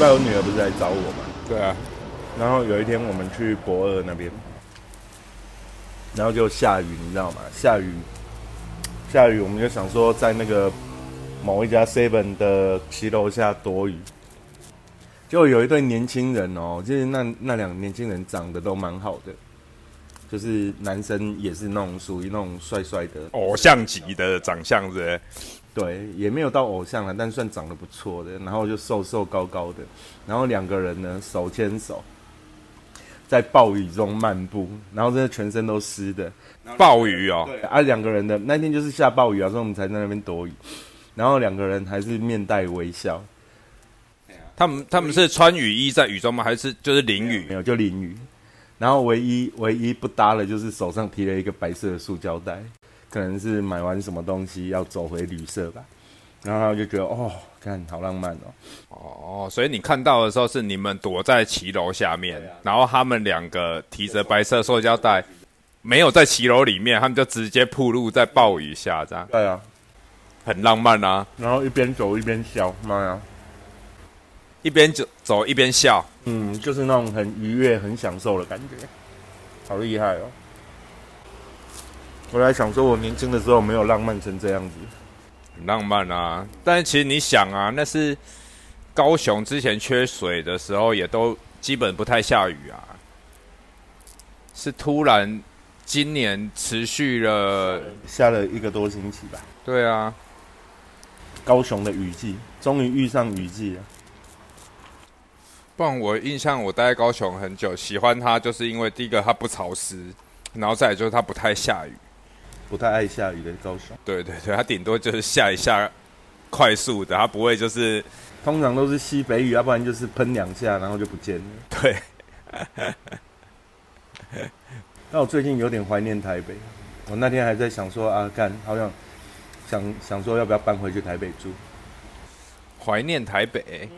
上礼拜我女儿不是来找我嘛，对啊，然后有一天我们去博二那边，然后就下雨，你知道吗？下雨，下雨，我们就想说在那个某一家 Seven 的骑楼下躲雨。就有一对年轻人哦，就是那那两个年轻人长得都蛮好的，就是男生也是那种属于那种帅帅的，偶像级的长相是不是？对，也没有到偶像了，但算长得不错的，然后就瘦瘦高高的，然后两个人呢手牵手，在暴雨中漫步，然后真的全身都湿的，暴雨哦，对啊，两个人的那天就是下暴雨啊，所以我们才在那边躲雨，然后两个人还是面带微笑，他们他们是穿雨衣在雨中吗？还是就是淋雨？没有就淋雨，然后唯一唯一不搭的就是手上提了一个白色的塑胶袋，可能是买完什么东西要走回旅社吧，然后他就觉得哦，看好浪漫哦。哦，所以你看到的时候是你们躲在骑楼下面，然后他们两个提着白色塑胶袋，没有在骑楼里面，他们就直接铺路在暴雨下，这样。对啊，很浪漫啊！然后一边走一边笑，妈呀，一边走走一边笑，嗯，就是那种很愉悦、很享受的感觉，好厉害哦！我来想说，我年轻的时候没有浪漫成这样子。很浪漫啊！但是其实你想啊，那是高雄之前缺水的时候，也都基本不太下雨啊，是突然今年持续了，下了一个多星期吧，对啊，高雄的雨季终于遇上雨季了。不然我印象我待在高雄很久，喜欢它就是因为第一个它不潮湿，然后再来就是它不太下雨。不太爱下雨的高雄，对对对，它顶多就是下一下，快速的，它不会就是通常都是西北雨，要不然就是喷两下然后就不见了。对。那我最近有点怀念台北，我那天还在想说啊，干好想想想说要不要搬回去台北住，怀念台北，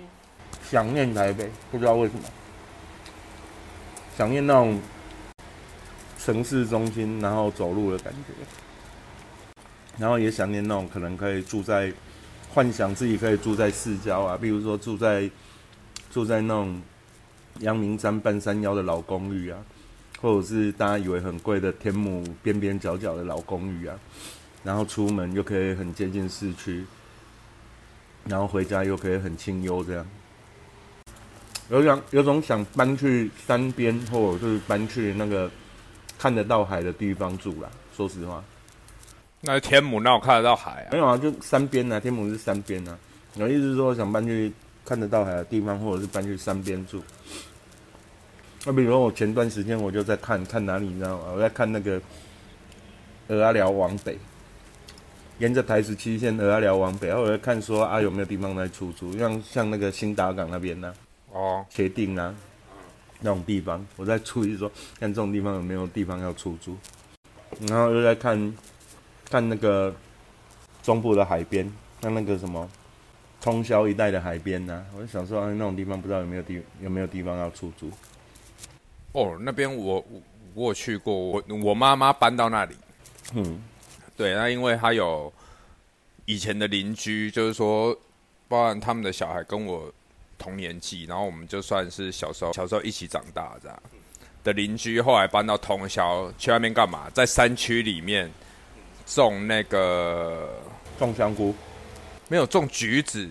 想念台北，不知道为什么，想念那种城市中心，然后走路的感觉，然后也想念那种可能可以住在幻想自己可以住在市郊啊，比如说住在住在那种阳明山半山腰的老公寓啊，或者是大家以为很贵的天母边边角角的老公寓啊，然后出门又可以很接近市区，然后回家又可以很清幽，这样。有想有种想搬去山边，或者是搬去那个看得到海的地方住啦。说实话，那天母那我看得到海啊没？有啊，就山边啊，天母是山边啊。我意思是说，想搬去看得到海的地方，或者是搬去山边住。那比如说，我前段时间我就在看看哪里，你知道吗？我在看那个鹅阿寮往北，沿着台十七线鹅阿寮往北，然后我在看说啊有没有地方在出租，像像那个新达港那边呢、哦，协定啊那种地方，我在注意说看这种地方有没有地方要出租，然后又在看看那个中部的海边，看那个什么通宵一带的海边呐、我就想说、啊、那种地方不知道有没有地有没有地方要出租。哦，那边我我我有去过，我我妈妈搬到那里，嗯，对，那因为她有以前的邻居，就是说，包含他们的小孩跟我同年纪，然后我们就算是小时候小时候一起长大这样的邻居，后来搬到通宵去外面干嘛？在山区里面种那个种香菇，没有种橘子，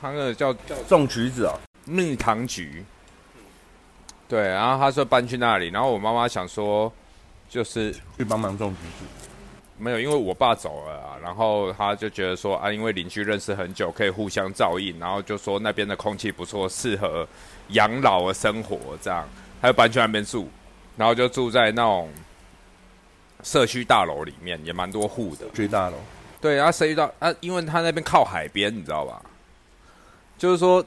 他那个叫叫种橘子哦，蜜糖橘。对，然后他说搬去那里，然后我妈妈想说，就是去帮忙种橘子。没有，因为我爸走了啊，然后他就觉得说啊，因为邻居认识很久，可以互相照应，然后就说那边的空气不错，适合养老的生活，这样他就搬去那边住，然后就住在那种社区大楼里面，也蛮多户的。居大楼，对，然后社区大啊，因为他那边靠海边，你知道吧？就是说，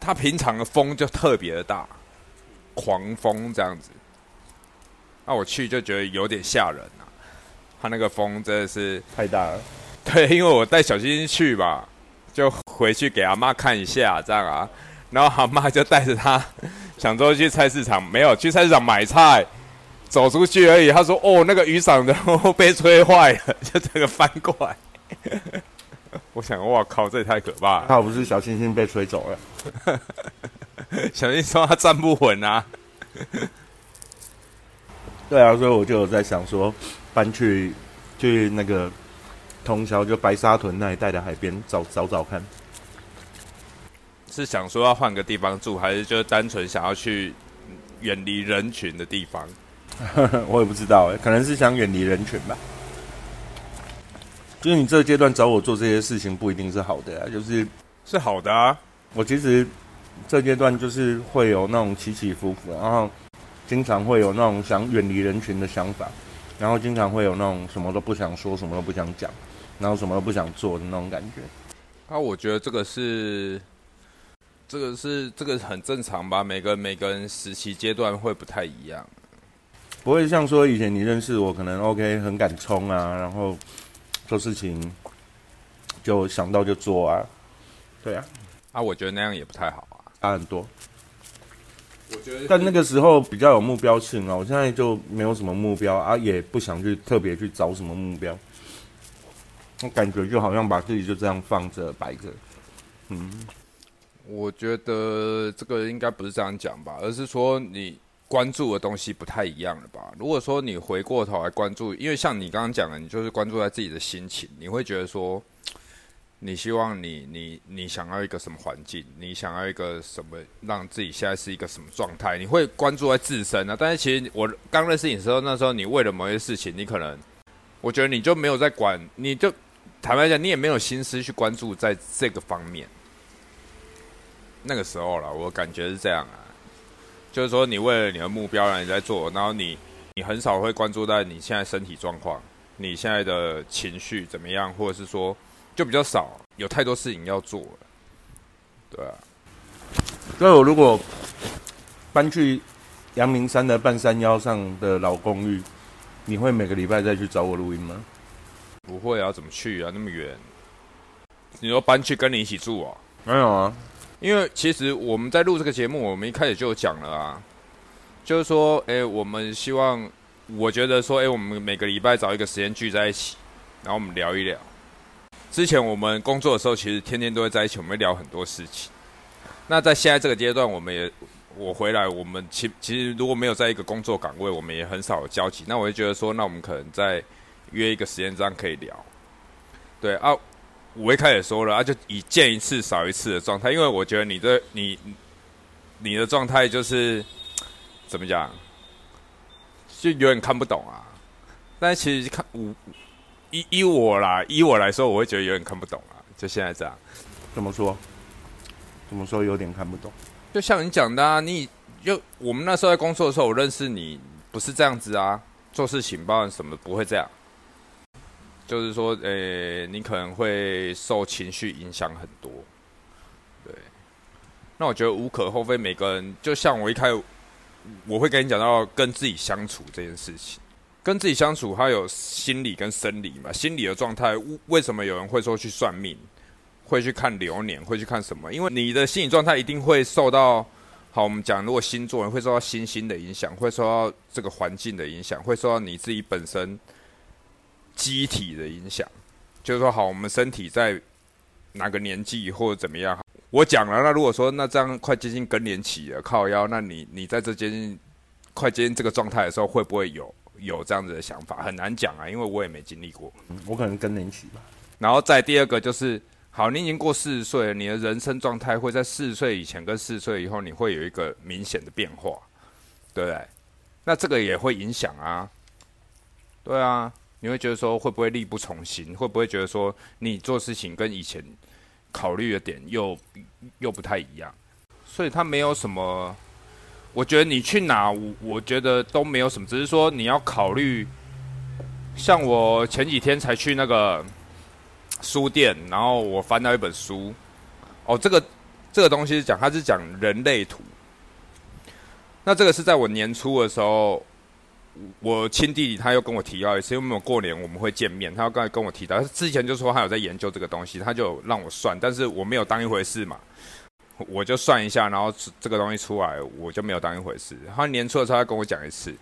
他平常的风就特别的大，狂风这样子。那我去就觉得有点吓人啊，他那个风真的是，太大了，对，因为我带小星星去吧，就回去给阿妈看一下这样啊，然后阿妈就带着他想说去菜市场，没有去菜市场买菜，走出去而已。他说：“哦，那个雨伞然后被吹坏了，就整个翻过来。”我想，哇靠，这也太可怕了！他不是小星星被吹走了，小星说他站不稳啊。对啊，所以我就有在想说，搬去去那个通宵，就白沙屯那一带的海边找找找看。是想说要换个地方住，还是就单纯想要去远离人群的地方？我也不知道哎，可能是想远离人群吧。就是你这个阶段找我做这些事情，不一定是好的啊。就是是好的啊。我其实这阶段就是会有那种起起伏伏，然后经常会有那种想远离人群的想法，然后经常会有那种什么都不想说，什么都不想讲，然后什么都不想做的那种感觉。啊，我觉得这个是。这个是这个很正常吧？每个每个人时期阶段会不太一样，不会像说以前你认识我，可能 OK 很敢冲啊，然后做事情就想到就做啊，对啊，啊，我觉得那样也不太好啊，差很多。我觉得，但那个时候比较有目标性啊，我现在就没有什么目标啊，也不想去特别去找什么目标，我感觉就好像把自己就这样放着摆着，嗯。我觉得这个应该不是这样讲吧，而是说你关注的东西不太一样了吧？如果说你回过头来关注，因为像你刚刚讲的，你就是关注在自己的心情，你会觉得说，你希望你你你想要一个什么环境，你想要一个什么让自己现在是一个什么状态，你会关注在自身啊。但是其实我刚认识你的时候，那时候你为了某些事情，你可能我觉得你就没有在管，你就坦白讲，你也没有心思去关注在这个方面。那个时候了，我感觉是这样啊，就是说你为了你的目标然后你在做，然后你你很少会关注在你现在身体状况，你现在的情绪怎么样，或者是说就比较少，有太多事情要做了，对啊。所以我如果搬去阳明山的半山腰上的老公寓，你会每个礼拜再去找我录音吗？不会啊，怎么去啊？那么远？你说搬去跟你一起住啊？没有啊。因为其实我们在录这个节目，我们一开始就讲了啊，就是说，哎，我们希望，我觉得说，哎，我们每个礼拜找一个时间聚在一起，然后我们聊一聊。之前我们工作的时候，其实天天都会在一起，我们聊很多事情。那在现在这个阶段，我们也我回来，我们其其实如果没有在一个工作岗位，我们也很少有交集。那我就觉得说，那我们可能再约一个时间，这样可以聊。对啊。我一开始说了啊，就以见一次少一次的状态，因为我觉得你的你你的状态就是怎么讲，就有点看不懂啊。但其实看我依依我啦，依我来说，我会觉得有点看不懂啊。就现在这样，怎么说？怎么说有点看不懂？就像你讲的啊，你就我们那时候在工作的时候，我认识你不是这样子啊，做事情包含什么不会这样。就是说，呃，你可能会受情绪影响很多，对。那我觉得无可厚非，每个人就像我一开始，我会跟你讲到跟自己相处这件事情。跟自己相处，它有心理跟生理嘛。心理的状态，为什么有人会说去算命，会去看流年，会去看什么？因为你的心理状态一定会受到，好，我们讲，如果星座人会受到星星的影响，会受到这个环境的影响，会受到你自己本身。机体的影响，就是说，好，我们身体在哪个年纪或者怎么样？我讲了，那如果说那这样快接近更年期了，靠腰，那你你在这间快接近这个状态的时候，会不会有有这样子的想法？很难讲啊，因为我也没经历过。我可能更年期吧。然后再第二个就是，好，你已经过四十岁了，你的人生状态会在四十岁以前跟四十岁以后，你会有一个明显的变化，对不对？那这个也会影响啊，对啊。你会觉得说会不会力不从心？会不会觉得说你做事情跟以前考虑的点又又不太一样？所以他没有什么，我觉得你去哪，我我觉得都没有什么，只是说你要考虑。像我前几天才去那个书店，然后我翻到一本书，哦，这个这个东西是讲，它是讲人类图。那这个是在我年初的时候。我亲弟弟他又跟我提到一次，因为我过年我们会见面，他要刚才跟我提到，他之前就说他有在研究这个东西，他就让我算，但是我没有当一回事嘛，我就算一下，然后这个东西出来，我就没有当一回事。他年初的时候他跟我讲一次，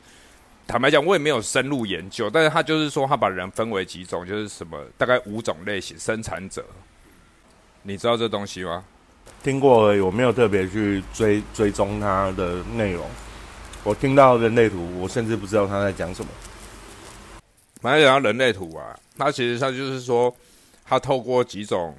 坦白讲我也没有深入研究，但是他就是说他把人分为几种，就是什么大概五种类型，生产者、你知道这东西吗？听过而已，我没有特别去追追踪它的内容。我听到人类图，我甚至不知道他在讲什么。反正讲到人类图啊，它其实上就是说，它透过几种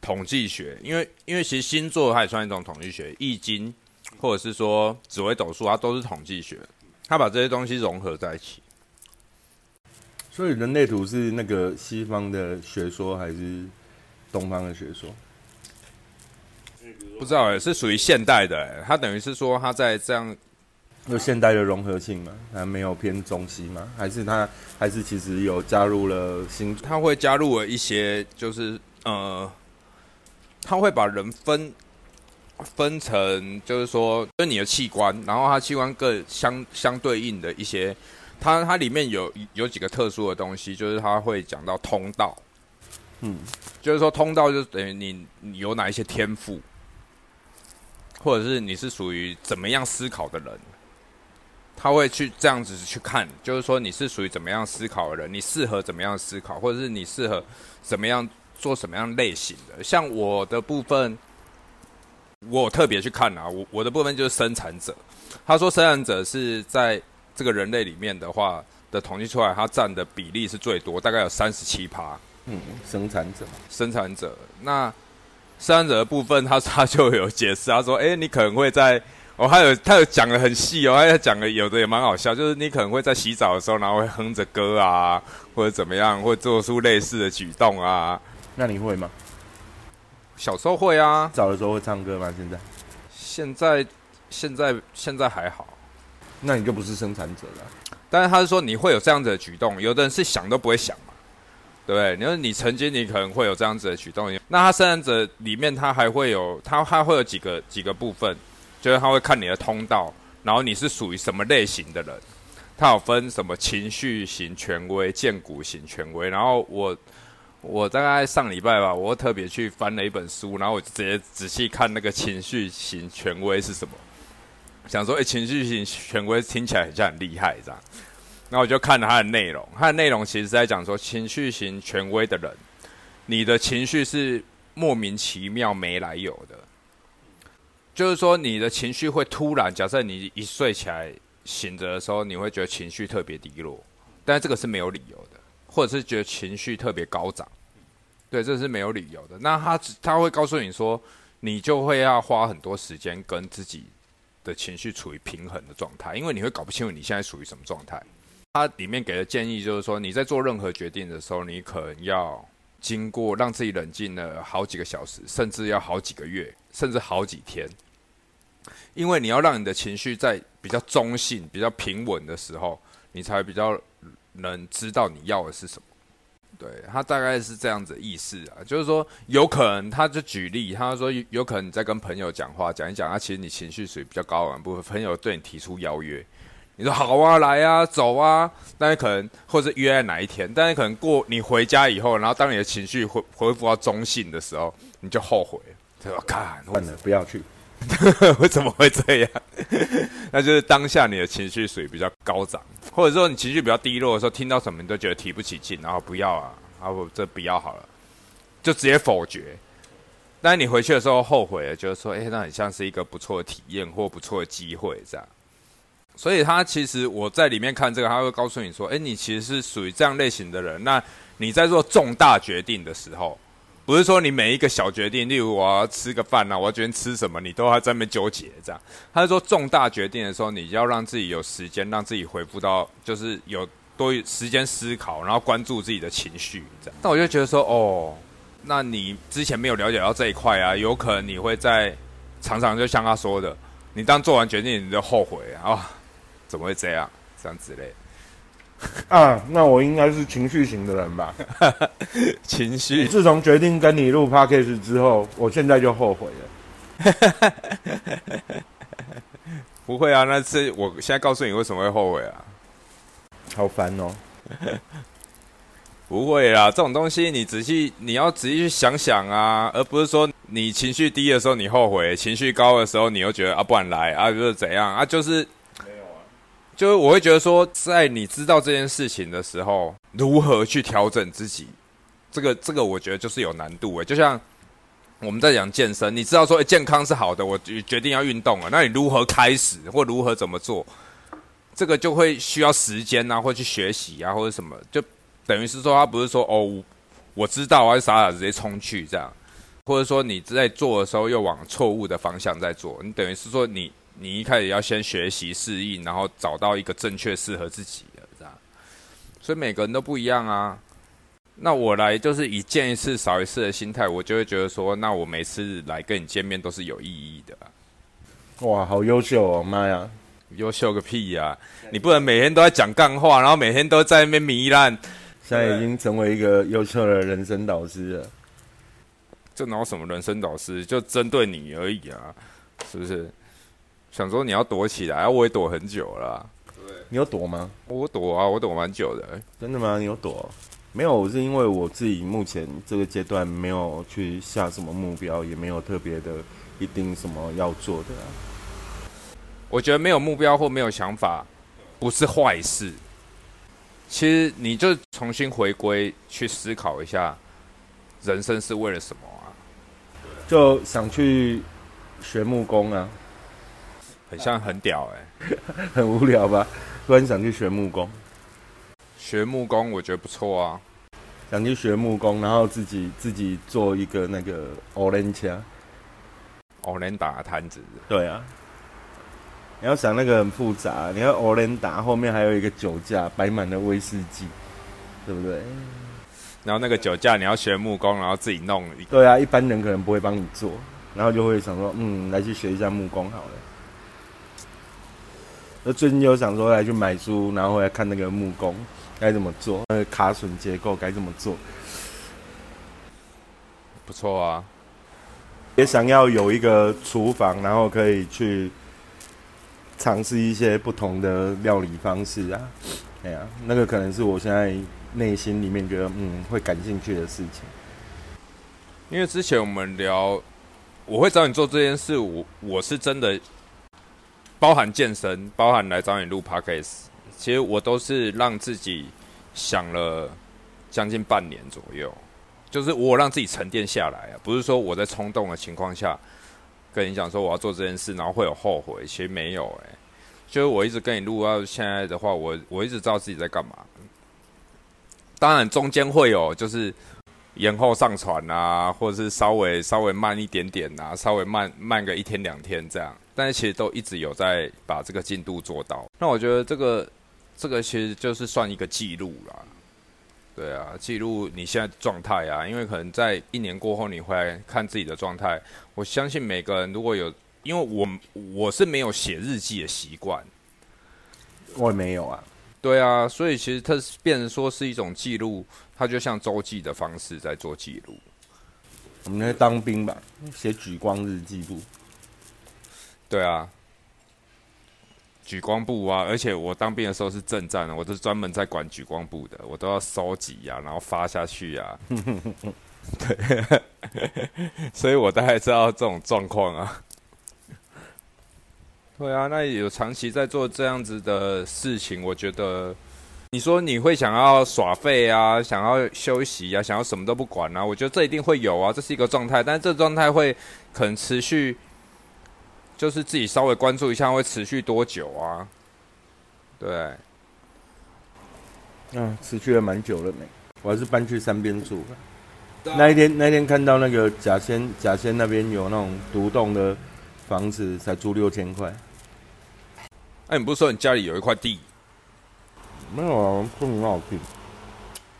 统计学，因为因为其实星座它也算一种统计学，易经或者是说紫微斗数，它都是统计学，它把这些东西融合在一起。所以人类图是那个西方的学说还是东方的学说？不知道哎，是属于现代的哎，它等于是说它在这样有现代的融合性嘛？还没有偏中西吗？还是它还是其实有加入了新？它会加入了一些，就是呃，它会把人分分成，就是说，跟你的器官，然后它器官各相相对应的一些，它它里面有有几个特殊的东西，就是它会讲到通道，嗯，就是说通道就等于你你有哪一些天赋，或者是你是属于怎么样思考的人。他会去这样子去看，就是说你是属于怎么样思考的人，你适合怎么样思考，或者是你适合怎么样做什么样类型的。像我的部分，我特别去看啊，我我的部分就是生产者。他说生产者是在这个人类里面的话的统计出来，他占的比例是最多，大概有三十七趴。嗯，生产者，生产者。那生产者的部分，他他就有解释，他说：“哎，你可能会在。”哦，还有他有讲的很细哦，他有讲的有的也蛮好笑，就是你可能会在洗澡的时候，然后会哼着歌啊，或者怎么样，会做出类似的举动啊。那你会吗？小时候会啊。早的时候会唱歌吗？现在？现在现在现在还好。那你就不是生产者了。但是他是说你会有这样子的举动，有的人是想都不会想嘛，对不对？你说你曾经你可能会有这样子的举动，那他生产者里面他还会有他他会有几个几个部分。就是他会看你的通道，然后你是属于什么类型的人，他有分什么情绪型权威、荐股型权威。然后我我大概上礼拜吧，我特别去翻了一本书，然后我直接仔细看那个情绪型权威是什么，想说，哎，情绪型权威听起来很像很厉害这样。然后我就看了它的内容，它的内容其实在讲说，情绪型权威的人，你的情绪是莫名其妙没来由的。就是说，你的情绪会突然，假设你一睡起来醒着的时候，你会觉得情绪特别低落，但这个是没有理由的，或者是觉得情绪特别高涨，对，这是没有理由的。那他他会告诉你说，你就会要花很多时间跟自己的情绪处于平衡的状态，因为你会搞不清楚你现在属于什么状态。他里面给的建议就是说，你在做任何决定的时候，你可能要经过让自己冷静了好几个小时，甚至要好几个月，甚至好几天。因为你要让你的情绪在比较中性、比较平稳的时候，你才比较能知道你要的是什么。对他大概是这样子意思啊，就是说有可能他就举例，他说有可能你在跟朋友讲话讲一讲，啊，其实你情绪属于比较高的部分，朋友对你提出邀约，你说好啊，来啊，走啊，但是可能或者约在哪一天，但是可能过你回家以后，然后当你的情绪恢恢复到中性的时候，你就后悔，他说？看，算了，不要去。为什么会这样？那就是当下你的情绪水比较高涨，或者说你情绪比较低落的时候，听到什么你都觉得提不起劲，然后不要啊，啊不，这不要好了，就直接否决。但你回去的时候后悔了，就是说，哎，那很像是一个不错的体验或不错的机会这样。所以他其实我在里面看这个，他会告诉你说，哎，你其实是属于这样类型的人。那你在做重大决定的时候。不是说你每一个小决定，例如我要吃个饭呐，我要决定吃什么，你都要在那边纠结这样。他是说重大决定的时候，你要让自己有时间，让自己恢复到就是有多时间思考，然后关注自己的情绪这样。那我就觉得说，哦，那你之前没有了解到这一块啊，有可能你会在常常就像他说的，你当做完决定你就后悔啊，怎么会这样这样之类的。啊，那我应该是情绪型的人吧？情绪。自从决定跟你录 podcast 之后，我现在就后悔了。不会啊，那是我现在告诉你为什么会后悔啊？好烦哦！不会啦，这种东西你仔细你要仔细去想想啊，而不是说你情绪低的时候你后悔，情绪高的时候你又觉得啊不然来啊就是怎样啊就是。就是我会觉得说，在你知道这件事情的时候，如何去调整自己，这个这个我觉得就是有难度诶。就像我们在讲健身，你知道说、诶健康是好的，我决定要运动了，那你如何开始或如何怎么做？这个就会需要时间啊，或去学习啊，或者什么，就等于是说，他不是说哦，我知道，我就傻傻直接冲去这样，或者说你在做的时候又往错误的方向在做，你等于是说你你一开始要先学习适应，然后找到一个正确适合自己的这样，所以每个人都不一样啊。那我来就是以见一次少一次的心态，我就会觉得说，那我每次来跟你见面都是有意义的啊、哇，好优秀哦，妈呀！优秀个屁呀、你不能每天都在讲干话，然后每天都在那边糜烂，现在已经成为一个优秀的人生导师了。这哪有什么人生导师，就针对你而已啊，是不是？想说你要躲起来，我也躲很久了啊、你有躲吗？我躲啊，我躲蛮久的。真的吗？你有躲？没有，我是因为我自己目前这个阶段没有去下什么目标，也没有特别的一定什么要做的、啊。我觉得没有目标或没有想法不是坏事。其实你就重新回归去思考一下，人生是为了什么啊？就想去学木工啊，很像很屌哎、很无聊吧？突然想去学木工，学木工我觉得不错啊。想去学木工，然后自己自己做一个那个 orange 哦，连打摊子，对啊，你要想那个很复杂，你要打后面还有一个酒架，摆满了威士忌，对不对？然后那个酒架你要学木工，然后自己弄一个。对啊，一般人可能不会帮你做，然后就会想说，嗯，来去学一下木工好了。那最近又想说来去买书，然后回来看那个木工该怎么做，那个卡榫结构该怎么做，不错啊。也想要有一个厨房，然后可以去尝试一些不同的料理方式啊。哎呀、那个可能是我现在内心里面觉得嗯会感兴趣的事情。因为之前我们聊，我会找你做这件事，我我是真的包含健身，包含来找你录 podcast，其实我都是让自己想了将近半年左右，就是我让自己沉淀下来啊，不是说我在冲动的情况下跟你讲说我要做这件事，然后会有后悔，其实没有哎、就是我一直跟你录到现在的话，我我一直知道自己在干嘛。当然中间会有就是延后上传啊，或者是稍微稍微慢一点点啊，稍微慢慢个一天两天这样，但是其实都一直有在把这个进度做到。那我觉得这个这个其实就是算一个记录啦，对啊，记录你现在状态啊，因为可能在一年过后你回来看自己的状态，我相信每个人如果有，因为我我是没有写日记的习惯，我也没有啊，对啊，所以其实它是变成说是一种记录，它就像周记的方式在做记录。我们在当兵吧，写举光日记簿。对啊，举光部啊，而且我当兵的时候是正战的，我都是专门在管举光部的，我都要收集啊，然后发下去啊。对，所以我大概知道这种状况啊。对啊，那有长期在做这样子的事情，我觉得你说你会想要耍废啊，想要休息啊，想要什么都不管啊，我觉得这一定会有啊，这是一个状态，但是这状态会可能持续。就是自己稍微关注一下会持续多久啊？对，嗯，持续了蛮久了没。我还是搬去山边住了。那一天，那一天看到那个甲仙甲仙那边有那种独栋的房子，才租六千块。哎、你不是说你家里有一块地，没有啊，不很好听。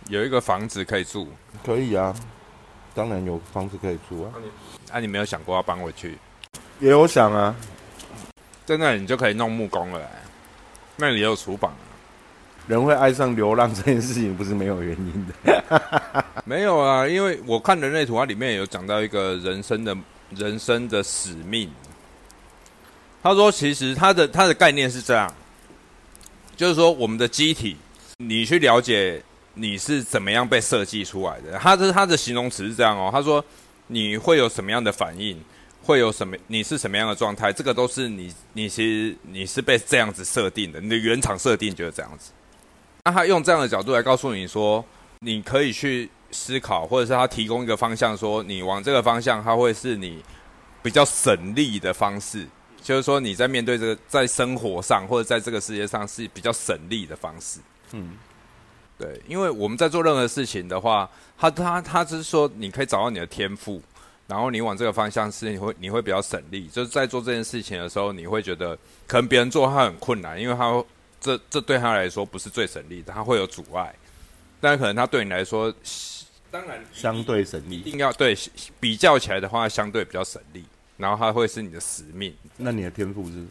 有一个房子可以住，可以啊，当然有房子可以住啊。啊，你没有想过要搬回去？也有想啊，在那里你就可以弄木工了、哎那里也有厨房啊、人会爱上流浪这件事情不是没有原因的。没有啊，因为我看人类图，它里面有讲到一个人生的人生的使命。他说，其实他的他的概念是这样，就是说我们的机体，你去了解你是怎么样被设计出来的。他的他的形容词是这样哦，他说你会有什么样的反应，会有什么，你是什么样的状态，这个都是你你其实你是被这样子设定的，你的原厂设定就是这样子。那他用这样的角度来告诉你说，你可以去思考，或者是他提供一个方向，说你往这个方向，他会是你比较省力的方式。就是说你在面对这个在生活上或者在这个世界上是比较省力的方式。嗯，对，因为我们在做任何事情的话，他他他只是说你可以找到你的天赋，然后你往这个方向是你会你会比较省力。就是在做这件事情的时候，你会觉得可能别人做他很困难，因为他这这对他来说不是最省力的，他会有阻碍。但可能他对你来说，当然相对省力，一定要对比较起来的话，相对比较省力。然后他会是你的使命。那你的天赋是什么？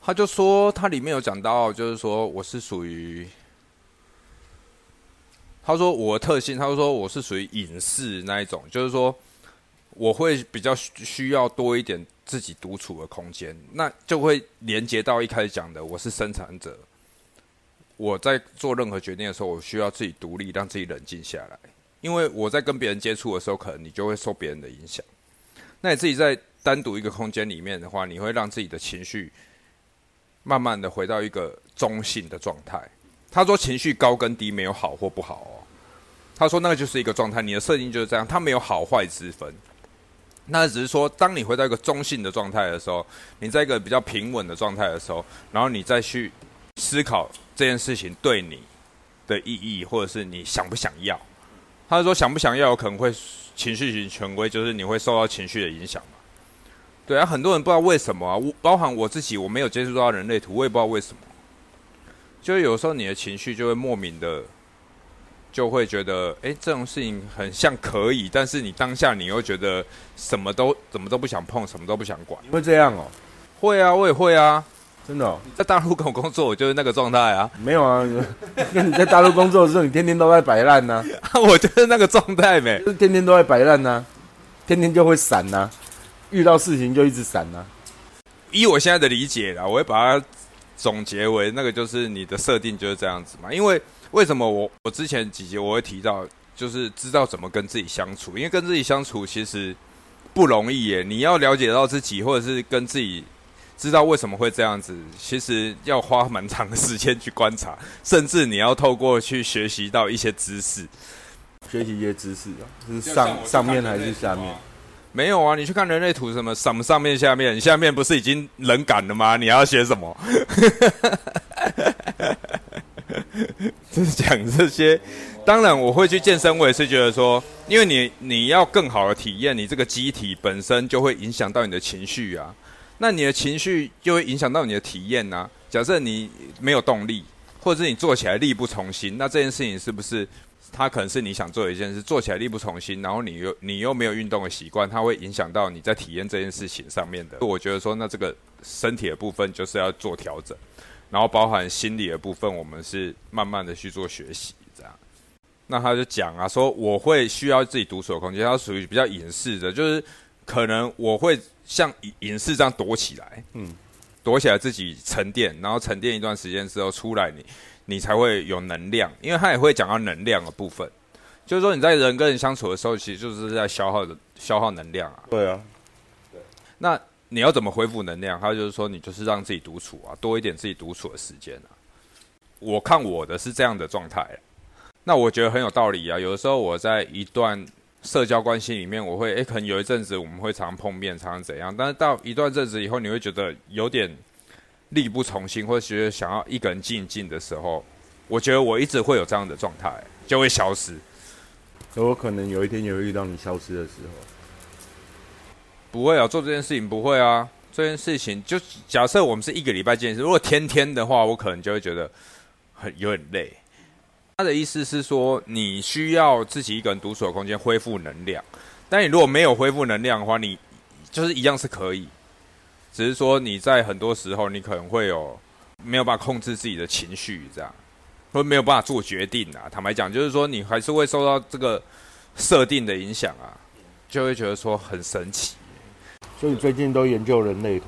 他就说，他里面有讲到，就是说我是属于，他说我的特性，他说我是属于隐士那一种，就是说我会比较需要多一点自己独处的空间，那就会连接到一开始讲的，我是生产者，我在做任何决定的时候，我需要自己独立，让自己冷静下来。因为我在跟别人接触的时候，可能你就会受别人的影响。那你自己在单独一个空间里面的话，你会让自己的情绪慢慢的回到一个中性的状态。他说情绪高跟低没有好或不好哦。他说那个就是一个状态，你的设定就是这样，它没有好坏之分。那只是说，当你回到一个中性的状态的时候，你在一个比较平稳的状态的时候，然后你再去思考这件事情对你的意义，或者是你想不想要。他说：“想不想要，可能会情绪型权威，就是你会受到情绪的影响嘛？对啊，很多人不知道为什么啊，包含我自己，我没有接触到人类图，我也不知道为什么。就有时候你的情绪就会莫名的，就会觉得，哎，这种事情很像可以，但是你当下你又觉得什么都怎么都不想碰，什么都不想管。会这样哦？会啊，我也会啊。”真的，在大陆跟我工作，我就是那个状态啊。没有啊，那你在大陆工作的时候，你天天都在摆烂呢。我就是那个状态呗，就是天天都在摆烂呢，天天就会闪呐，遇到事情就一直闪呐。以我现在的理解啦，我会把它总结为那个就是你的设定就是这样子嘛。因为为什么我我之前几集我会提到，就是知道怎么跟自己相处，因为跟自己相处其实不容易耶。你要了解到自己，或者是跟自己。知道为什么会这样子，其实要花蛮长的时间去观察，甚至你要透过去学习到一些知识，学习一些知识啊，是上上面还是下面？没有啊，你去看人类图什么什么上面下面，下面不是已经冷感了吗？你要学什么？就是讲这些。当然，我会去健身，我也是觉得说，因为你你要更好的体验，你这个机体本身就会影响到你的情绪啊。那你的情绪就会影响到你的体验呢？假设你没有动力，或者是你做起来力不从心，那这件事情是不是它可能是你想做的一件事，做起来力不从心，然后你又你又没有运动的习惯，它会影响到你在体验这件事情上面的。我觉得说，那这个身体的部分就是要做调整，然后包含心理的部分，我们是慢慢的去做学习这样。那他就讲啊，说我会需要自己独处的空间，它属于比较隐士的，就是可能我会。像隐隐士这样躲起来，嗯，躲起来自己沉淀，然后沉淀一段时间之后出来，你才会有能量，因为他也会讲到能量的部分，就是说你在人跟人相处的时候，其实就是在消耗的消耗能量啊。对啊，对。那你要怎么恢复能量？他就是说，你就是让自己独处啊，多一点自己独处的时间啊。我看我的是这样的状态，那我觉得很有道理啊。有的时候我在一段。社交关系里面，我会诶，可能有一阵子我们会常碰面，常常怎样？但是到一段阵子以后，你会觉得有点力不从心，或者觉得想要一个人静一静的时候，我觉得我一直会有这样的状态，就会消失。有可能有一天也会遇到你消失的时候。不会啊，做这件事情不会啊。这件事情就假设我们是一个礼拜见一次，如果天天的话，我可能就会觉得很有点累。他的意思是说，你需要自己一个人独处的空间恢复能量。但你如果没有恢复能量的话，你就是一样是可以，只是说你在很多时候你可能会有没有办法控制自己的情绪，这样会没有办法做决定啊。坦白讲，就是说你还是会受到这个设定的影响啊，就会觉得说很神奇。所以最近都研究人类图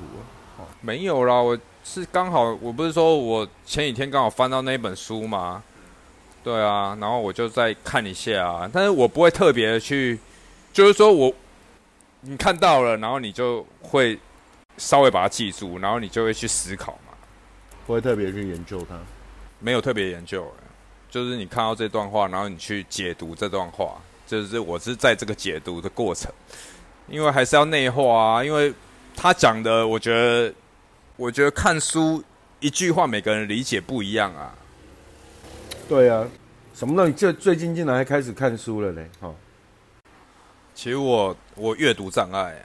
啊？没有啦，我是刚好，我不是说我前几天刚好翻到那本书吗？对啊，然后我就再看一下啊，但是我不会特别去，就是说我你看到了，然后你就会稍微把它记住，然后你就会去思考嘛，不会特别去研究它，没有特别研究，就是你看到这段话，然后你去解读这段话，就是我是在这个解读的过程，因为还是要内化啊，因为他讲的，我觉得，我觉得看书一句话，每个人理解不一样啊。对啊，什么东西这最近竟然还开始看书了嘞？哦，其实我我阅读障碍，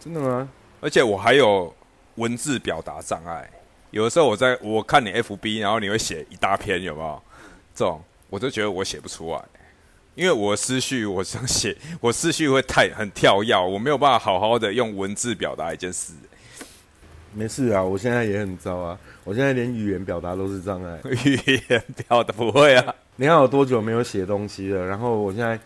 真的吗？而且我还有文字表达障碍。有的时候我在我看你 FB，然后你会写一大篇，有没有？这种我就觉得我写不出来，因为我思绪我想写，我思绪会太很跳跃，我没有办法好好的用文字表达一件事。没事啊，我现在也很糟啊，我现在连语言表达都是障碍。语言表达不会啊？你看我多久没有写东西了？然后我现在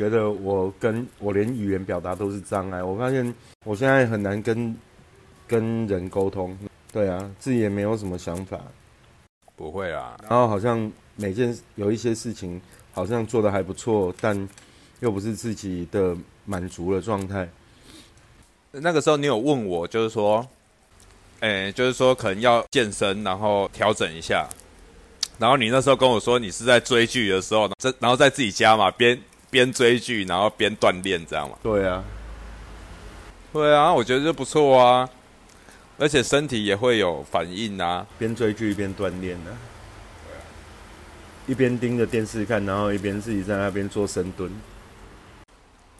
觉得我跟我连语言表达都是障碍。我发现我现在很难跟跟人沟通。对啊，自己也没有什么想法。不会啊，然后好像每件有一些事情好像做的还不错，但又不是自己的满足的状态。那个时候你有问我，就是说。哎，就是说可能要健身，然后调整一下。然后你那时候跟我说，你是在追剧的时候，这然后在自己家嘛，边边追剧，然后边锻炼，这样嘛？对啊，对啊，我觉得就不错啊，而且身体也会有反应啊。边追剧边锻炼呢，一边盯着电视看，然后一边自己在那边做深蹲。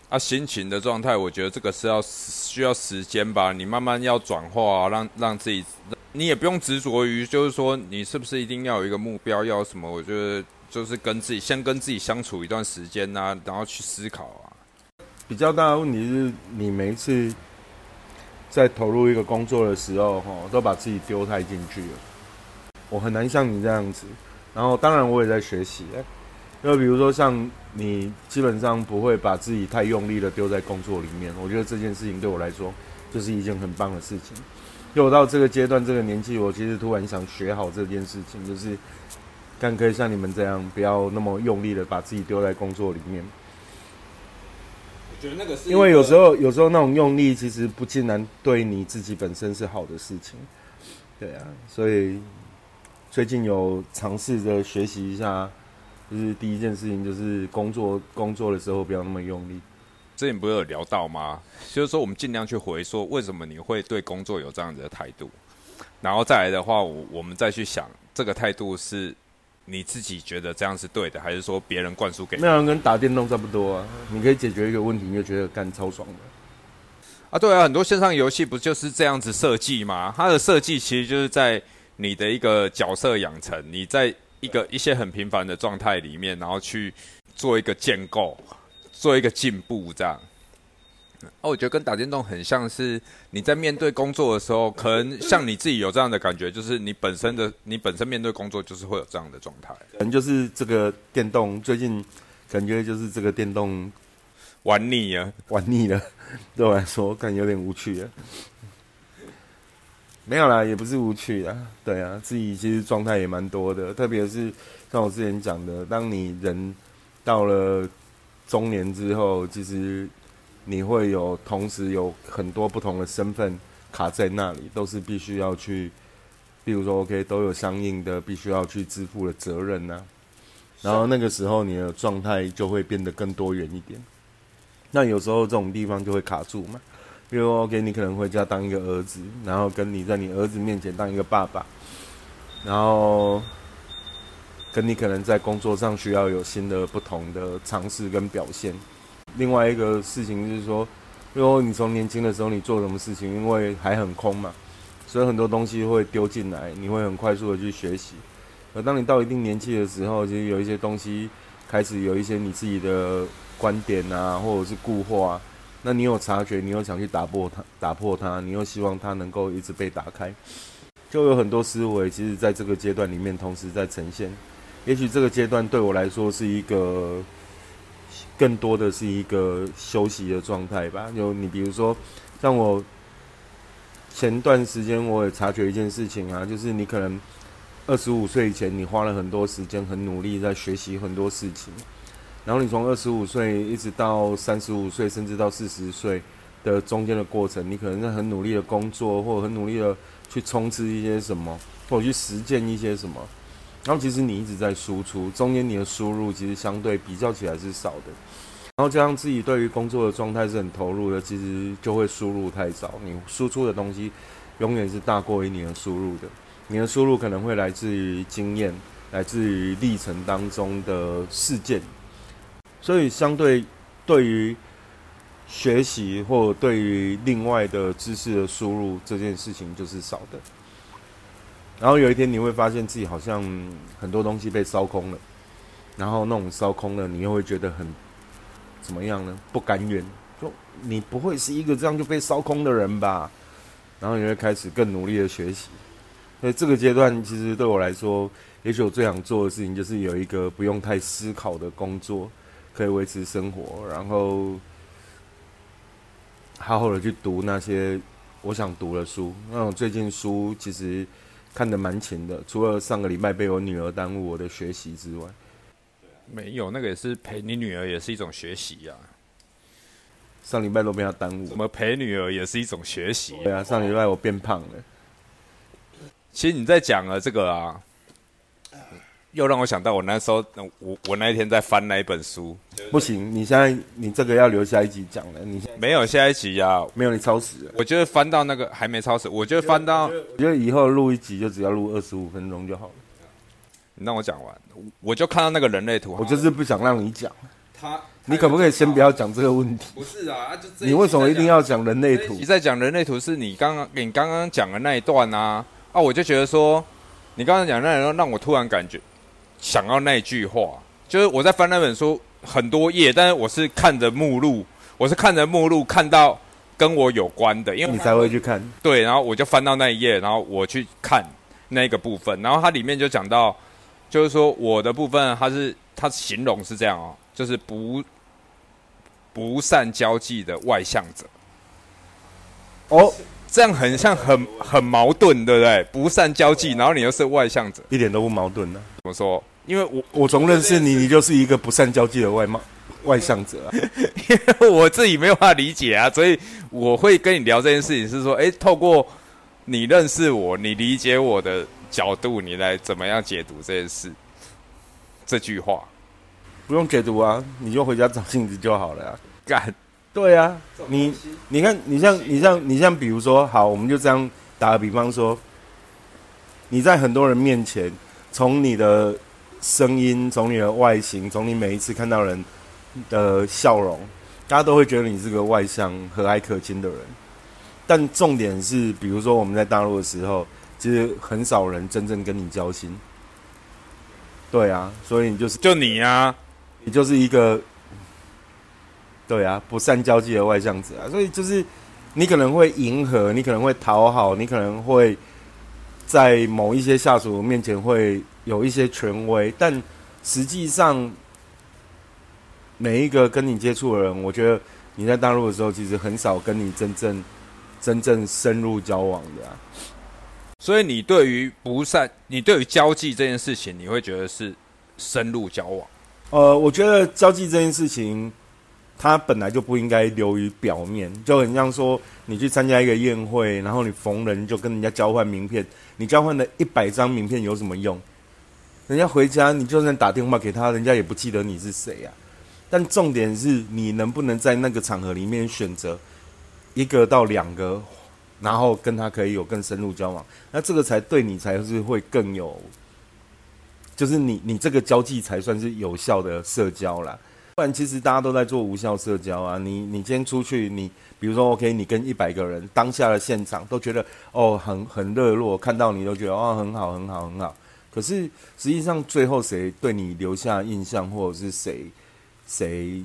啊，心情的状态，我觉得这个是要需要时间吧。你慢慢要转化，让让自己，你也不用执着于，就是说你是不是一定要有一个目标，要什么？我觉得就是跟自己先跟自己相处一段时间呐，然后去思考啊。比较大的问题是你每一次在投入一个工作的时候，哈，都把自己丢太进去了。我很难像你这样子。然后，当然我也在学习。就比如说，像你基本上不会把自己太用力的丢在工作里面，我觉得这件事情对我来说就是一件很棒的事情。又到这个阶段、这个年纪，我其实突然想学好这件事情，就是干可以像你们这样，不要那么用力的把自己丢在工作里面。我觉得那个是因为有时候，有时候那种用力其实不尽然对你自己本身是好的事情。对啊，所以最近有尝试着学习一下。就是第一件事情，就是工作工作的时候不要那么用力。之前不是有聊到吗？就是说我们尽量去回说，为什么你会对工作有这样子的态度？然后再来的话，我我们再去想，这个态度是你自己觉得这样是对的，还是说别人灌输给？那样跟打电动差不多啊！你可以解决一个问题，你就觉得干超爽的。啊，对啊，很多线上游戏不就是这样子设计吗？它的设计其实就是在你的一个角色养成，你在。一个一些很平凡的状态里面，然后去做一个建构，做一个进步，这样。哦，我觉得跟打电动很像是你在面对工作的时候，可能像你自己有这样的感觉，就是你本身的你本身面对工作就是会有这样的状态。可能就是这个电动最近感觉就是这个电动玩腻了，玩腻了，对我来说感觉有点无趣了。没有啦，也不是无趣啦，对啊，自己其实状态也蛮多的，特别是像我之前讲的，当你人到了中年之后，其实你会有同时有很多不同的身份卡在那里，都是必须要去，比如说 OK，都有相应的必须要去支付的责任呐，然后那个时候你的状态就会变得更多元一点，那有时候这种地方就会卡住嘛。比如，OK，你可能回家当一个儿子，然后跟你在你儿子面前当一个爸爸，然后跟你可能在工作上需要有新的、不同的尝试跟表现。另外一个事情就是说，因为你从年轻的时候你做什么事情，因为还很空嘛，所以很多东西会丢进来，你会很快速的去学习。而当你到一定年纪的时候，其实有一些东西开始有一些你自己的观点啊，或者是固化。那你有察觉，你又想去打破它，打破它，你又希望它能够一直被打开，就有很多思维，其实在这个阶段里面同时在呈现。也许这个阶段对我来说是一个，更多的是一个休息的状态吧。就你比如说，像我前段时间我也察觉一件事情啊，就是你可能二十五岁以前，你花了很多时间，很努力在学习很多事情。然后你从二十五岁一直到三十五岁，甚至到四十岁的中间的过程，你可能在很努力的工作，或者很努力的去冲刺一些什么，或者去实践一些什么。然后其实你一直在输出，中间你的输入其实相对比较起来是少的。然后加上自己对于工作的状态是很投入的，其实就会输入太少。你输出的东西永远是大过于你的输入的。你的输入可能会来自于经验，来自于历程当中的事件，所以相对对于学习或对于另外的知识的输入这件事情就是少的。然后有一天你会发现自己好像很多东西被烧空了，然后那种烧空了，你又会觉得很。怎么样呢？不甘愿，就你不会是一个这样就被烧空的人吧？然后你会开始更努力的学习。所以这个阶段其实对我来说，也许我最想做的事情就是有一个不用太思考的工作，可以维持生活，然后好好的去读那些我想读的书。那我最近书其实看的蛮勤的，除了上个礼拜被我女儿耽误我的学习之外。没有，那个也是陪你女儿，也是一种学习呀。上礼拜都被她耽误。怎么陪女儿也是一种学习？对啊，上礼拜我变胖了。其实你在讲了这个啊，又让我想到我那时候，我我那一天在翻那一本书。不行，你现在你这个要留下一集讲了。你没有下一集呀？没有，你超时了。我觉得翻到那个还没超时，我觉得翻到，我觉得以后录一集就只要录二十五分钟就好了。你让我讲完，我就看到那个人类图，我就是不想让你讲。他，你可不可以先不要讲这个问题？不是啊，就你为什么一定要讲人类图？你在讲人类图是你刚刚你刚刚讲的那一段啊啊！我就觉得说，你刚刚讲那一段让我突然感觉想要那句话，就是我在翻那本书很多页，但是我是看着目录，我是看着目录看到跟我有关的，因为你才会去看。对，然后我就翻到那一页，然后我去看那个部分，然后它里面就讲到。就是说，我的部分，它是它形容是这样哦，就是不不善交际的外向者。哦，这样很像很很矛盾，对不对？不善交际，然后你又是外向者，一点都不矛盾呢。怎么说？因为我我从认识你，你就是一个不善交际的外貌外向者啊。因 为我自己没有办法理解啊，所以我会跟你聊这件事情，是说，哎，透过你认识我，你理解我的。角度，你来怎么样解读这件事？这句话不用解读啊，你就回家找镜子就好了呀。干，对啊，你你看，你像你像你像，比如说，好，我们就这样打个比方说，你在很多人面前，从你的声音，从你的外形，从你每一次看到人的笑容，大家都会觉得你是个外向、和蔼可亲的人。但重点是，比如说我们在大陆的时候。其实很少人真正跟你交心，对啊，所以你就是就你呀，你就是一个，对啊，不善交际的外向者啊，所以就是你可能会迎合，你可能会讨好，你可能会在某一些下属面前会有一些权威，但实际上每一个跟你接触的人，我觉得你在大陆的时候，其实很少跟你真正真正深入交往的。所以你对于不善，你对于交际这件事情，你会觉得是深入交往？呃，我觉得交际这件事情，它本来就不应该流于表面，就很像说你去参加一个宴会，然后你逢人就跟人家交换名片，你交换了一百张名片有什么用？人家回家你就算打电话给他，人家也不记得你是谁呀。但重点是你能不能在那个场合里面选择一个到两个。然后跟他可以有更深入交往，那这个才对你才是会更有，就是你你这个交际才算是有效的社交啦。不然其实大家都在做无效社交啊。你你今天出去，你比如说 OK，你跟一百个人当下的现场都觉得哦很很热络，看到你都觉得哦很好很好很好。可是实际上最后谁对你留下印象，或者是谁谁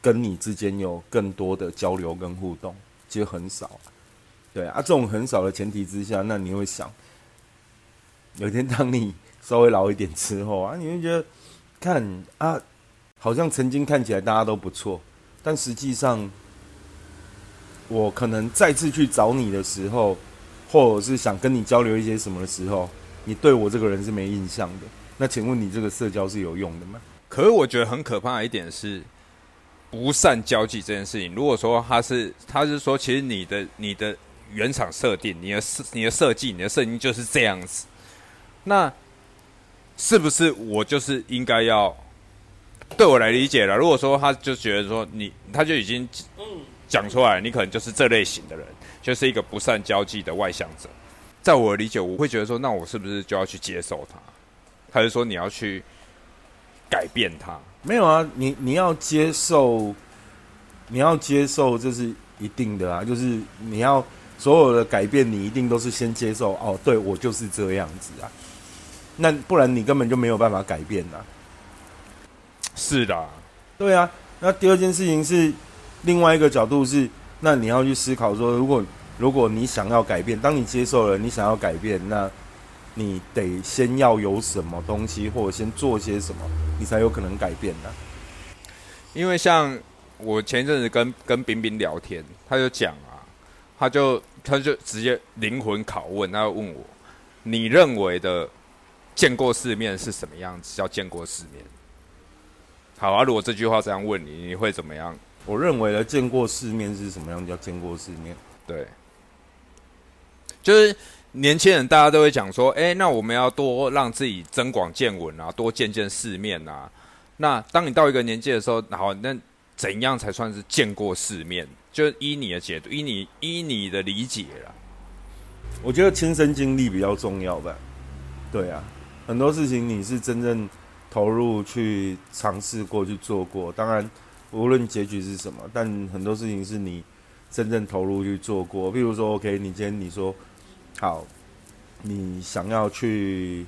跟你之间有更多的交流跟互动，其实很少。对啊，这种很少的前提之下，那你会想，有一天当你稍微老一点之后啊，你会觉得，看啊，好像曾经看起来大家都不错，但实际上，我可能再次去找你的时候，或者是想跟你交流一些什么的时候，你对我这个人是没印象的。那请问你这个社交是有用的吗？可是我觉得很可怕的一点是，不善交际这件事情。如果说他是，他是说，其实你的你的。原厂设定，你的设、你的设计、你的设计就是这样子。那是不是我就是应该要对我来理解了？如果说他就觉得说你，他就已经讲出来，你可能就是这类型的人，就是一个不善交际的外向者。在我理解，我会觉得说，那我是不是就要去接受他？还是说你要去改变他？没有啊，你你要接受，你要接受，这是一定的啊。就是你要所有的改变，你一定都是先接受。哦，对我就是这样子啊。那不然你根本就没有办法改变呐。是的，对啊。那第二件事情是另外一个角度是，那你要去思考说，如果如果你想要改变，当你接受了你想要改变，那你得先要有什么东西，或者先做些什么，你才有可能改变呢？因为像我前一阵子跟跟冰冰聊天，他就讲啊，他就他就直接灵魂拷问，他问我，你认为的见过世面是什么样子？叫见过世面。好啊，如果这句话这样问你，你会怎么样？我认为的见过世面是什么样？叫见过世面？对。就是年轻人，大家都会讲说：“哎，那我们要多让自己增广见闻啊，多见见世面啊。”那当你到一个年纪的时候，好，那怎样才算是见过世面？就依你的解读，依你依你的理解了。我觉得亲身经历比较重要吧。对啊，很多事情你是真正投入去尝试过去做过，当然无论结局是什么，但很多事情是你真正投入去做过。譬如说，OK，你今天你说。好，你想要去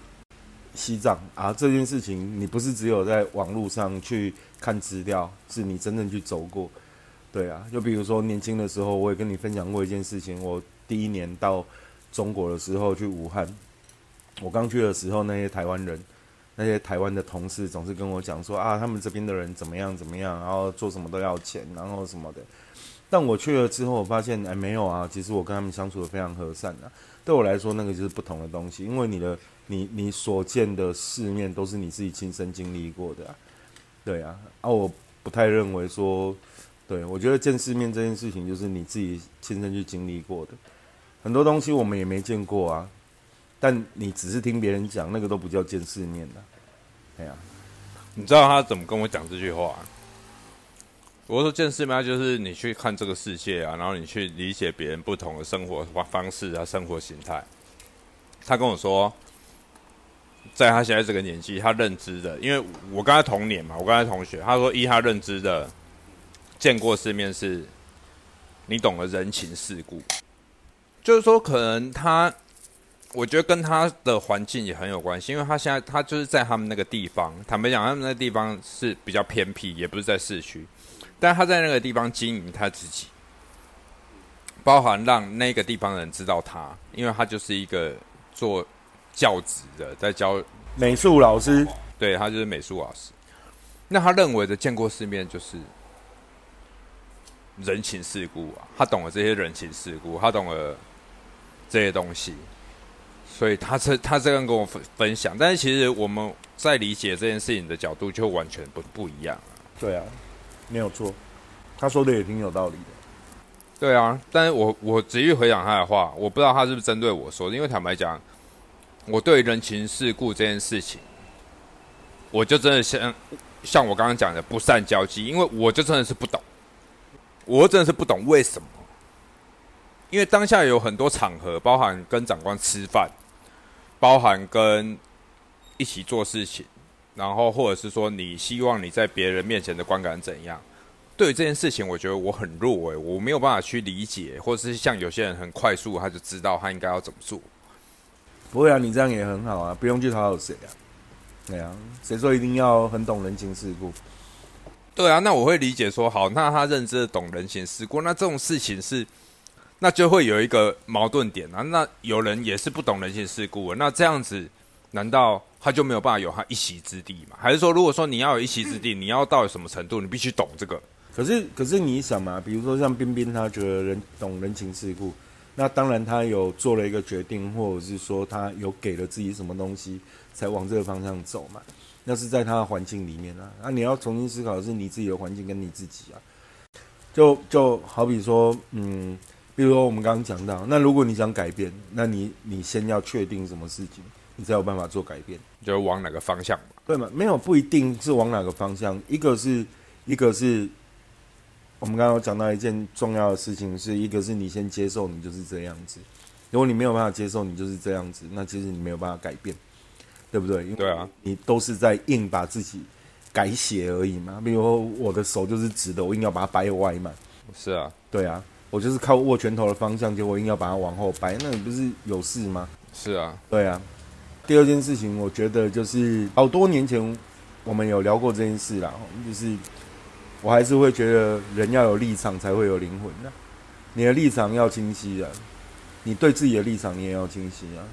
西藏啊？这件事情你不是只有在网络上去看资料，是你真正去走过。对啊，就比如说年轻的时候，我也跟你分享过一件事情。我第一年到中国的时候去武汉，我刚去的时候，那些台湾人、那些台湾的同事总是跟我讲说啊，他们这边的人怎么样怎么样，然后做什么都要钱，然后什么的。但我去了之后，我发现哎，没有啊，其实我跟他们相处的非常和善啊。对我来说，那个就是不同的东西，因为你的你你所见的世面都是你自己亲身经历过的，对啊，啊，我不太认为说，对我觉得见世面这件事情就是你自己亲身去经历过的，很多东西我们也没见过啊，但你只是听别人讲，那个都不叫见世面的，哎呀，你知道他怎么跟我讲这句话？我说见世面就是你去看这个世界啊，然后你去理解别人不同的生活方方式啊，生活形态。他跟我说，在他现在这个年纪，他认知的，因为我跟他同年嘛，我跟他同学。他说，依他认知的，见过世面是，你懂得人情世故，就是说，可能他，我觉得跟他的环境也很有关系，因为他现在他就是在他们那个地方，坦白讲，他们那个地方是比较偏僻，也不是在市区。但他在那个地方经营他自己，包含让那个地方人知道他，因为他就是一个做教职的，在教美术老师，对他就是美术老师。那他认为的见过世面就是人情世故啊，他懂了这些人情世故，他懂了这些东西，所以他这他这样跟我分分享。但是其实我们在理解这件事情的角度就完全不不一样啊。对啊。没有错，他说的也挺有道理的。对啊，但是我我仔细回想他的话，我不知道他是不是针对我说的，因为坦白讲，我对人情世故这件事情，我就真的像像我刚刚讲的不善交际，因为我就真的是不懂，我真的是不懂为什么，因为当下有很多场合，包含跟长官吃饭，包含跟一起做事情。然后，或者是说，你希望你在别人面前的观感怎样？对于这件事情，我觉得我很弱诶，我没有办法去理解，或者是像有些人很快速，他就知道他应该要怎么做。不会啊，你这样也很好啊，不用去讨好谁啊。对啊，谁说一定要很懂人情世故？对啊，那我会理解说，好，那他认知的懂人情世故，那这种事情是，那就会有一个矛盾点啊。那有人也是不懂人情世故，那这样子。难道他就没有办法有他一席之地吗？还是说，如果说你要有一席之地，你要到什么程度，你必须懂这个？可是，可是你想嘛，比如说像彬彬，他觉得人懂人情世故，那当然他有做了一个决定，或者是说他有给了自己什么东西，才往这个方向走嘛。那是在他的环境里面啊。那你要重新思考的是你自己的环境跟你自己啊。就就好比说，嗯，比如说我们刚刚讲到，那如果你想改变，那你你先要确定什么事情。你才有办法做改变。就是往哪个方向嘛？对嘛？没有不一定是往哪个方向，一个是一个是我们刚刚有讲到一件重要的事情，是一个是你先接受你就是这样子，如果你没有办法接受你就是这样子，那其实你没有办法改变，对不对？因为对啊，你都是在硬把自己改写而已嘛。比如说我的手就是直的，我硬要把它掰歪嘛。是啊，对啊，我就是靠握拳头的方向，结果硬要把它往后掰，那你不是有事吗？是啊，对啊。第二件事情，我觉得就是好多年前我们有聊过这件事啦，就是我还是会觉得人要有立场才会有灵魂的，你的立场要清晰啊，你对自己的立场你也要清晰啊。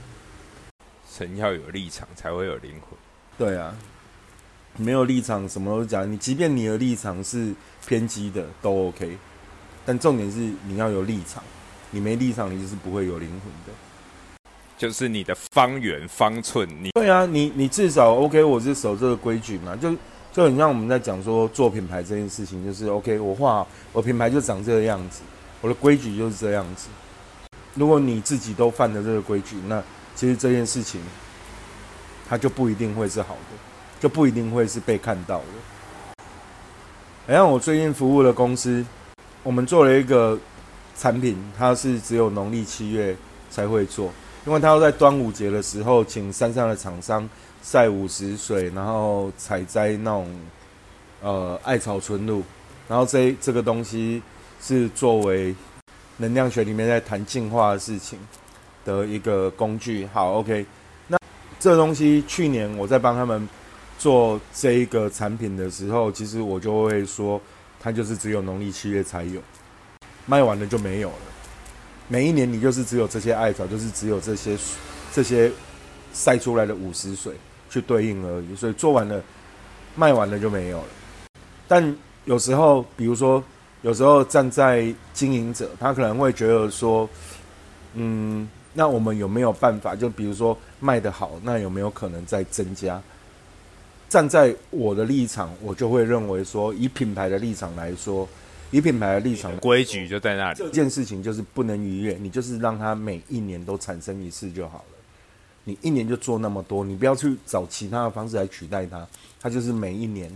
神要有立场才会有灵魂。对啊，没有立场什么都讲，你即便你的立场是偏激的都 OK，但重点是你要有立场，你没立场你就是不会有灵魂的。就是你的方圆方寸，你对啊，你你至少 OK，我是守这个规矩嘛，就就很像我们在讲说做品牌这件事情，就是 OK，我画我品牌就长这个样子，我的规矩就是这样子。如果你自己都犯了这个规矩，那其实这件事情它就不一定会是好的，就不一定会是被看到的。好像我最近服务的公司，我们做了一个产品，它是只有农历七月才会做。因为他要在端午节的时候，请山上的厂商晒五十水，然后采摘那种呃艾草纯露，然后这这个东西是作为能量学里面在谈进化的事情的一个工具。好，OK，那这东西去年我在帮他们做这一个产品的时候，其实我就会说，它就是只有农历七月才有，卖完了就没有了。每一年你就是只有这些艾草，就是只有这些这些晒出来的五十水去对应而已，所以做完了卖完了就没有了。但有时候，比如说有时候站在经营者，他可能会觉得说，嗯，那我们有没有办法？就比如说卖得好，那有没有可能再增加？站在我的立场，我就会认为说，以品牌的立场来说。以品牌的立场，规矩就在那里。这件事情就是不能逾越，你就是让它每一年都产生一次就好了。你一年就做那么多，你不要去找其他的方式来取代它。它就是每一年，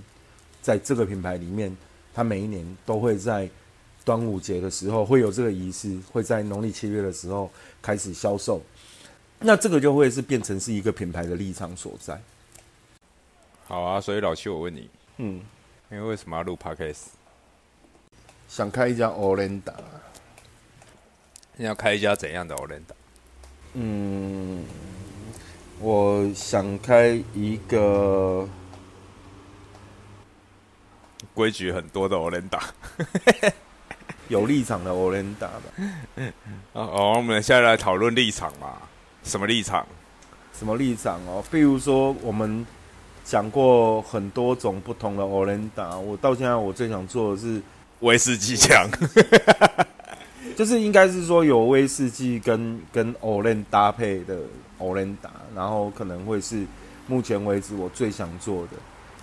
在这个品牌里面，它每一年都会在端午节的时候会有这个仪式，会在农历七月的时候开始销售。那这个就会是变成是一个品牌的立场所在。好啊，所以老七，我问你，嗯，因为为什么要录 podcast？想开一家 Olenda，你要开一家怎样的 Olenda？嗯，我想开一个规矩很多的 Olenda，有立场的 Olenda 吧。哦，我们现在来讨论立场嘛？什么立场？什么立场哦？比如说，我们讲过很多种不同的 Olenda，我到现在我最想做的是。威士忌枪，就是应该是说有威士忌跟跟 o l e n 搭配的 o l e n 达，然后可能会是目前为止我最想做的。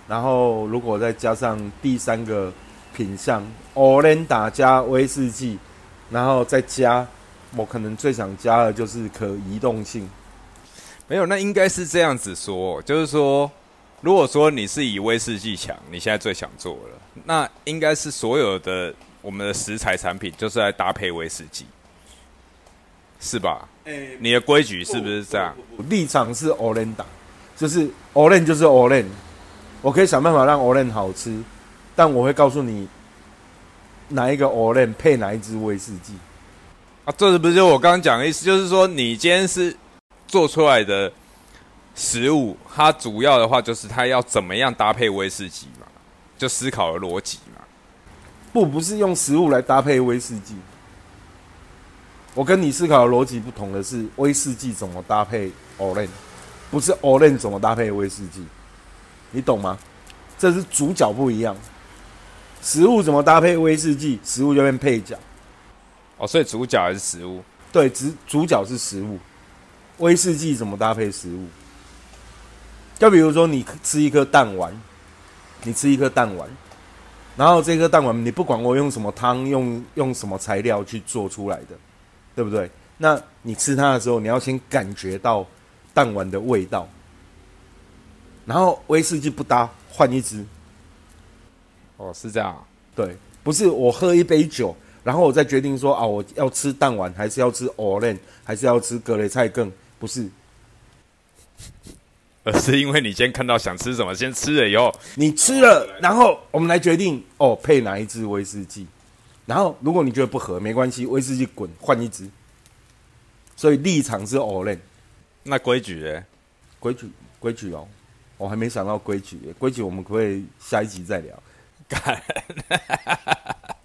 然后如果再加上第三个品相 o l e n 达加威士忌，然后再加我可能最想加的就是可移动性。没有，那应该是这样子说，就是说。如果说你是以威士忌强，你现在最想做了，那应该是所有的我们的食材产品就是来搭配威士忌，是吧？你的规矩是不是这样？立场是 o l e n 打，就是 o l e n 就是 o l e n 我可以想办法让 o l e n 好吃，但我会告诉你哪一个 o l e n 配哪一支威士忌。啊，这是不是就我刚刚讲的意思？就是说你今天是做出来的。食物它主要的话就是它要怎么样搭配威士忌嘛，就思考的逻辑嘛。不，不是用食物来搭配威士忌。我跟你思考的逻辑不同的是，威士忌怎么搭配 o r e n 不是 o r e n 怎么搭配威士忌，你懂吗？这是主角不一样。食物怎么搭配威士忌，食物就变配角。哦，所以主角还是食物？对，主主角是食物。威士忌怎么搭配食物？就比如说，你吃一颗蛋丸，你吃一颗蛋丸，然后这颗蛋丸，你不管我用什么汤，用用什么材料去做出来的，对不对？那你吃它的时候，你要先感觉到蛋丸的味道。然后威士忌不搭，换一支。哦，是这样。对，不是我喝一杯酒，然后我再决定说啊，我要吃蛋丸，还是要吃 Olen，还是要吃格雷菜更？不是，而是因为你先看到想吃什么，先吃了以后，你吃了，然后我们来决定哦，配哪一支威士忌。然后如果你觉得不合，没关系，威士忌滚，换一支。所以立场是 Olen。那规矩呢？规矩规矩哦。我还没想到规矩，规矩我们可不可以下一集再聊？